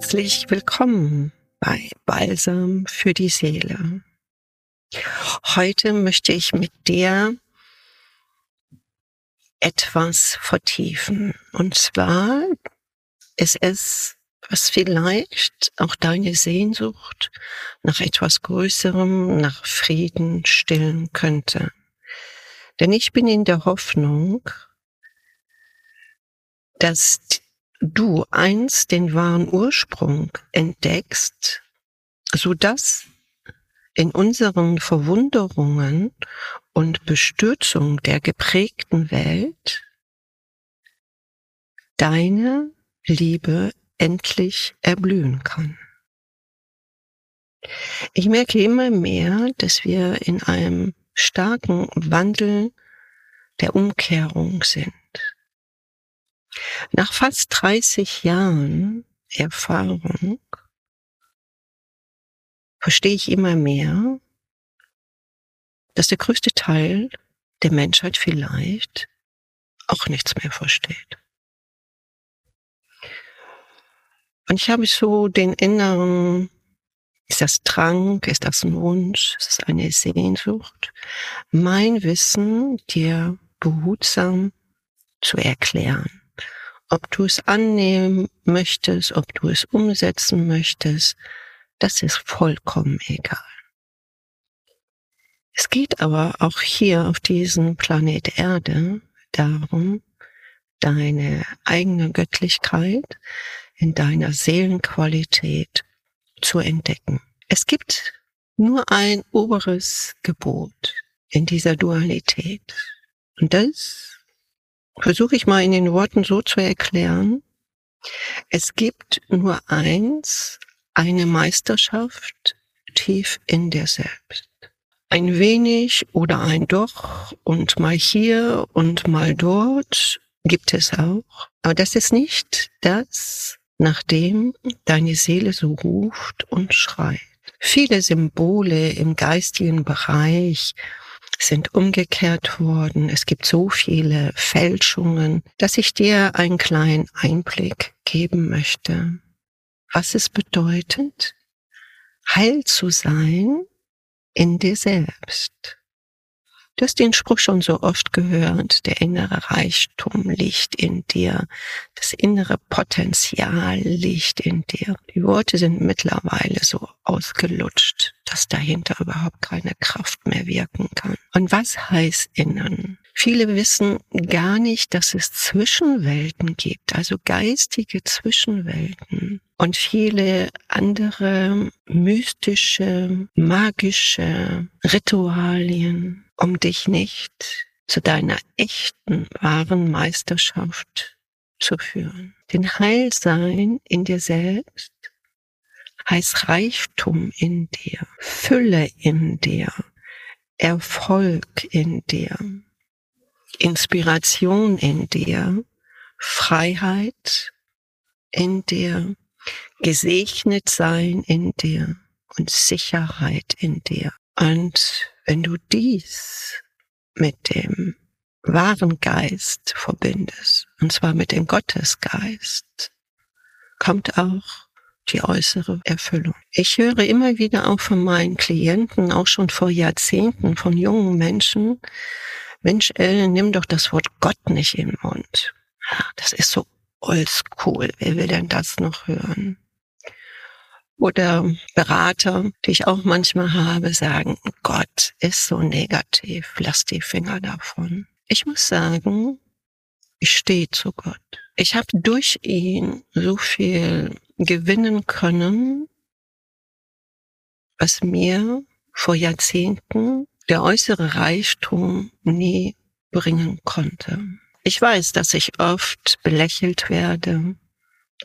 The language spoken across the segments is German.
Herzlich willkommen bei Balsam für die Seele. Heute möchte ich mit dir etwas vertiefen. Und zwar ist es, was vielleicht auch deine Sehnsucht nach etwas Größerem, nach Frieden stillen könnte. Denn ich bin in der Hoffnung, dass du einst den wahren Ursprung entdeckst, so dass in unseren Verwunderungen und Bestürzung der geprägten Welt deine Liebe endlich erblühen kann. Ich merke immer mehr, dass wir in einem starken Wandel der Umkehrung sind. Nach fast 30 Jahren Erfahrung verstehe ich immer mehr, dass der größte Teil der Menschheit vielleicht auch nichts mehr versteht. Und ich habe so den inneren, ist das Drang, ist das ein Wunsch, ist das eine Sehnsucht, mein Wissen dir behutsam zu erklären ob du es annehmen möchtest, ob du es umsetzen möchtest, das ist vollkommen egal. Es geht aber auch hier auf diesem Planet Erde darum, deine eigene Göttlichkeit in deiner Seelenqualität zu entdecken. Es gibt nur ein oberes Gebot in dieser Dualität. Und das versuche ich mal in den Worten so zu erklären. Es gibt nur eins, eine Meisterschaft tief in dir selbst. Ein wenig oder ein Doch und mal hier und mal dort gibt es auch. Aber das ist nicht das, nach dem deine Seele so ruft und schreit. Viele Symbole im geistigen Bereich sind umgekehrt worden. Es gibt so viele Fälschungen, dass ich dir einen kleinen Einblick geben möchte, was es bedeutet, heil zu sein in dir selbst. Du hast den Spruch schon so oft gehört, der innere Reichtum liegt in dir, das innere Potenzial liegt in dir. Die Worte sind mittlerweile so ausgelutscht, dass dahinter überhaupt keine Kraft mehr wirken kann. Und was heißt innen? Viele wissen gar nicht, dass es Zwischenwelten gibt, also geistige Zwischenwelten und viele andere mystische, magische Ritualien, um dich nicht zu deiner echten, wahren Meisterschaft zu führen. Den Heilsein in dir selbst heißt Reichtum in dir, Fülle in dir, Erfolg in dir, Inspiration in dir, Freiheit in dir, gesegnet sein in dir und Sicherheit in dir. Und wenn du dies mit dem wahren Geist verbindest, und zwar mit dem Gottesgeist, kommt auch die äußere Erfüllung. Ich höre immer wieder auch von meinen Klienten, auch schon vor Jahrzehnten, von jungen Menschen, Mensch, Ellen, nimm doch das Wort Gott nicht in den Mund. Das ist so oldschool. Wer will denn das noch hören? Oder Berater, die ich auch manchmal habe, sagen, Gott ist so negativ, lass die Finger davon. Ich muss sagen, ich stehe zu Gott. Ich habe durch ihn so viel gewinnen können, was mir vor Jahrzehnten der äußere Reichtum nie bringen konnte. Ich weiß, dass ich oft belächelt werde,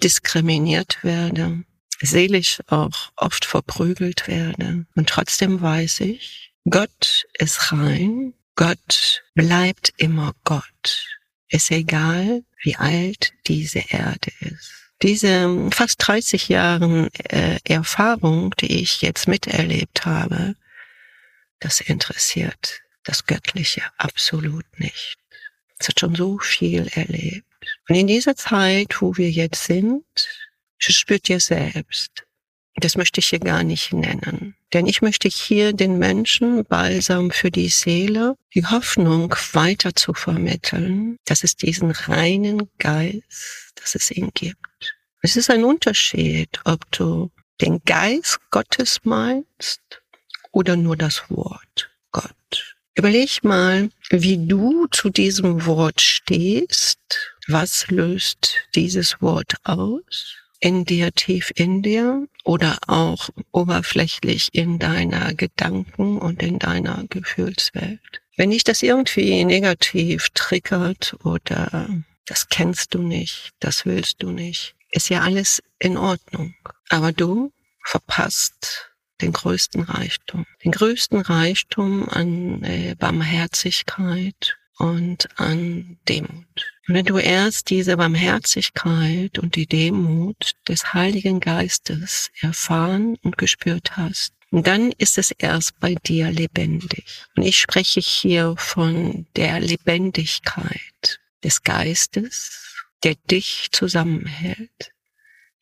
diskriminiert werde, seelisch auch oft verprügelt werde. Und trotzdem weiß ich, Gott ist rein, Gott bleibt immer Gott. Ist egal, wie alt diese Erde ist. Diese fast 30 Jahren äh, Erfahrung, die ich jetzt miterlebt habe, das interessiert das Göttliche absolut nicht. Es hat schon so viel erlebt. Und in dieser Zeit, wo wir jetzt sind, spürt dir selbst. Das möchte ich hier gar nicht nennen. Denn ich möchte hier den Menschen Balsam für die Seele, die Hoffnung weiter zu vermitteln, dass es diesen reinen Geist, dass es ihn gibt. Es ist ein Unterschied, ob du den Geist Gottes meinst oder nur das Wort Gott. Überleg mal, wie du zu diesem Wort stehst. Was löst dieses Wort aus? In dir, tief in dir oder auch oberflächlich in deiner Gedanken und in deiner Gefühlswelt. Wenn dich das irgendwie negativ triggert oder das kennst du nicht, das willst du nicht, ist ja alles in Ordnung. Aber du verpasst den größten Reichtum. Den größten Reichtum an äh, Barmherzigkeit und an Demut. Und wenn du erst diese Barmherzigkeit und die Demut des Heiligen Geistes erfahren und gespürt hast, dann ist es erst bei dir lebendig. Und ich spreche hier von der Lebendigkeit des Geistes, der dich zusammenhält,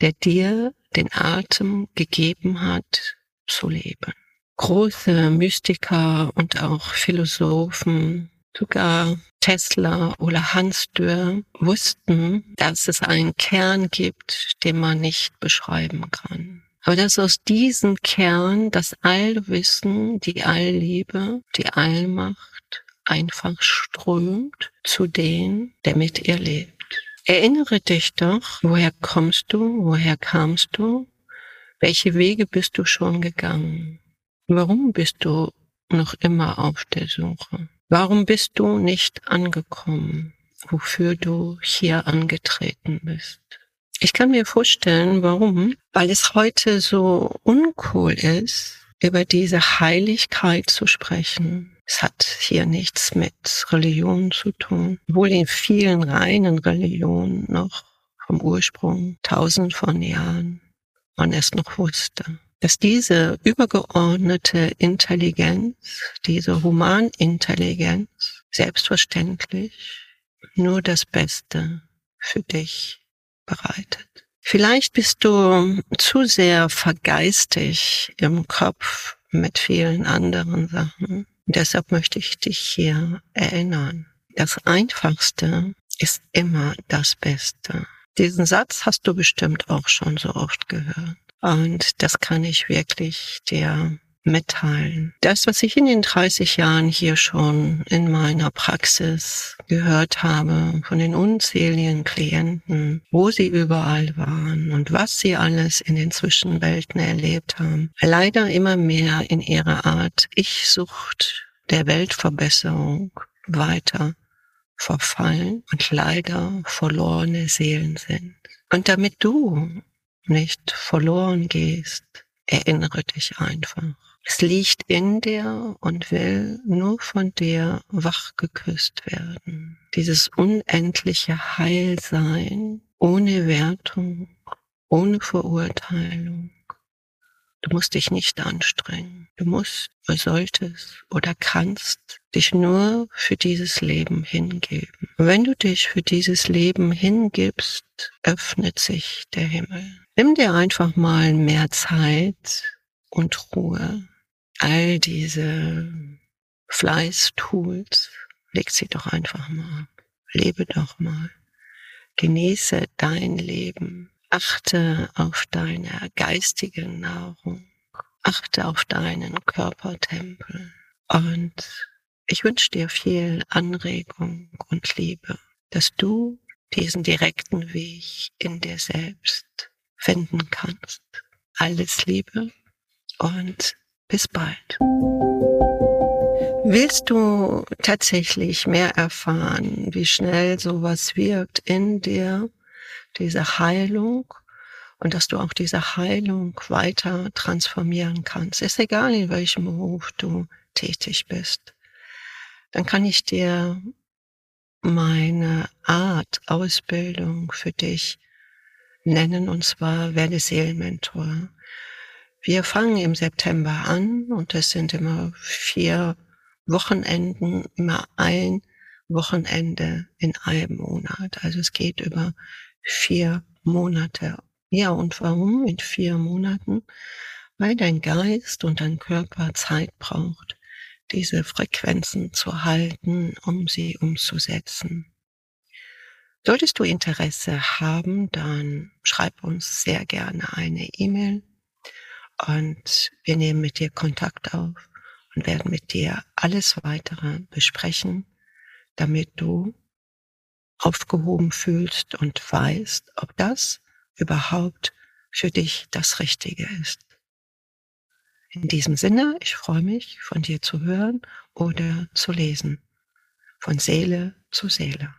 der dir den Atem gegeben hat zu leben. Große Mystiker und auch Philosophen Sogar Tesla oder Hans Dürr wussten, dass es einen Kern gibt, den man nicht beschreiben kann. Aber dass aus diesem Kern das Allwissen, die Allliebe, die Allmacht einfach strömt zu dem, der mit ihr lebt. Erinnere dich doch, woher kommst du, woher kamst du, welche Wege bist du schon gegangen, warum bist du noch immer auf der Suche. Warum bist du nicht angekommen, wofür du hier angetreten bist? Ich kann mir vorstellen, warum. Weil es heute so uncool ist, über diese Heiligkeit zu sprechen. Es hat hier nichts mit Religion zu tun, obwohl in vielen reinen Religionen noch vom Ursprung tausend von Jahren man es noch wusste dass diese übergeordnete Intelligenz, diese Humanintelligenz selbstverständlich nur das Beste für dich bereitet. Vielleicht bist du zu sehr vergeistig im Kopf mit vielen anderen Sachen. Deshalb möchte ich dich hier erinnern. Das Einfachste ist immer das Beste. Diesen Satz hast du bestimmt auch schon so oft gehört. Und das kann ich wirklich dir mitteilen. Das, was ich in den 30 Jahren hier schon in meiner Praxis gehört habe von den unzähligen Klienten, wo sie überall waren und was sie alles in den Zwischenwelten erlebt haben, leider immer mehr in ihrer Art Ich-Sucht der Weltverbesserung weiter verfallen und leider verlorene Seelen sind. Und damit du nicht verloren gehst, erinnere dich einfach. Es liegt in dir und will nur von dir wach geküsst werden. Dieses unendliche Heilsein ohne Wertung, ohne Verurteilung. Du musst dich nicht anstrengen. Du musst, du solltest oder kannst dich nur für dieses Leben hingeben. Und wenn du dich für dieses Leben hingibst, öffnet sich der Himmel. Nimm dir einfach mal mehr Zeit und Ruhe. All diese Fleißtools, leg sie doch einfach mal. Lebe doch mal. Genieße dein Leben. Achte auf deine geistige Nahrung. Achte auf deinen Körpertempel. Und ich wünsche dir viel Anregung und Liebe, dass du diesen direkten Weg in dir selbst finden kannst. Alles Liebe und bis bald. Willst du tatsächlich mehr erfahren, wie schnell sowas wirkt in dir, diese Heilung, und dass du auch diese Heilung weiter transformieren kannst? Ist egal, in welchem Beruf du tätig bist. Dann kann ich dir meine Art Ausbildung für dich nennen, und zwar werde Seelenmentor. Wir fangen im September an und es sind immer vier Wochenenden, immer ein Wochenende in einem Monat. Also es geht über vier Monate Ja, und warum in vier Monaten? Weil dein Geist und dein Körper Zeit braucht, diese Frequenzen zu halten, um sie umzusetzen. Solltest du Interesse haben, dann schreib uns sehr gerne eine E-Mail und wir nehmen mit dir Kontakt auf und werden mit dir alles weitere besprechen, damit du aufgehoben fühlst und weißt, ob das überhaupt für dich das Richtige ist. In diesem Sinne, ich freue mich, von dir zu hören oder zu lesen. Von Seele zu Seele.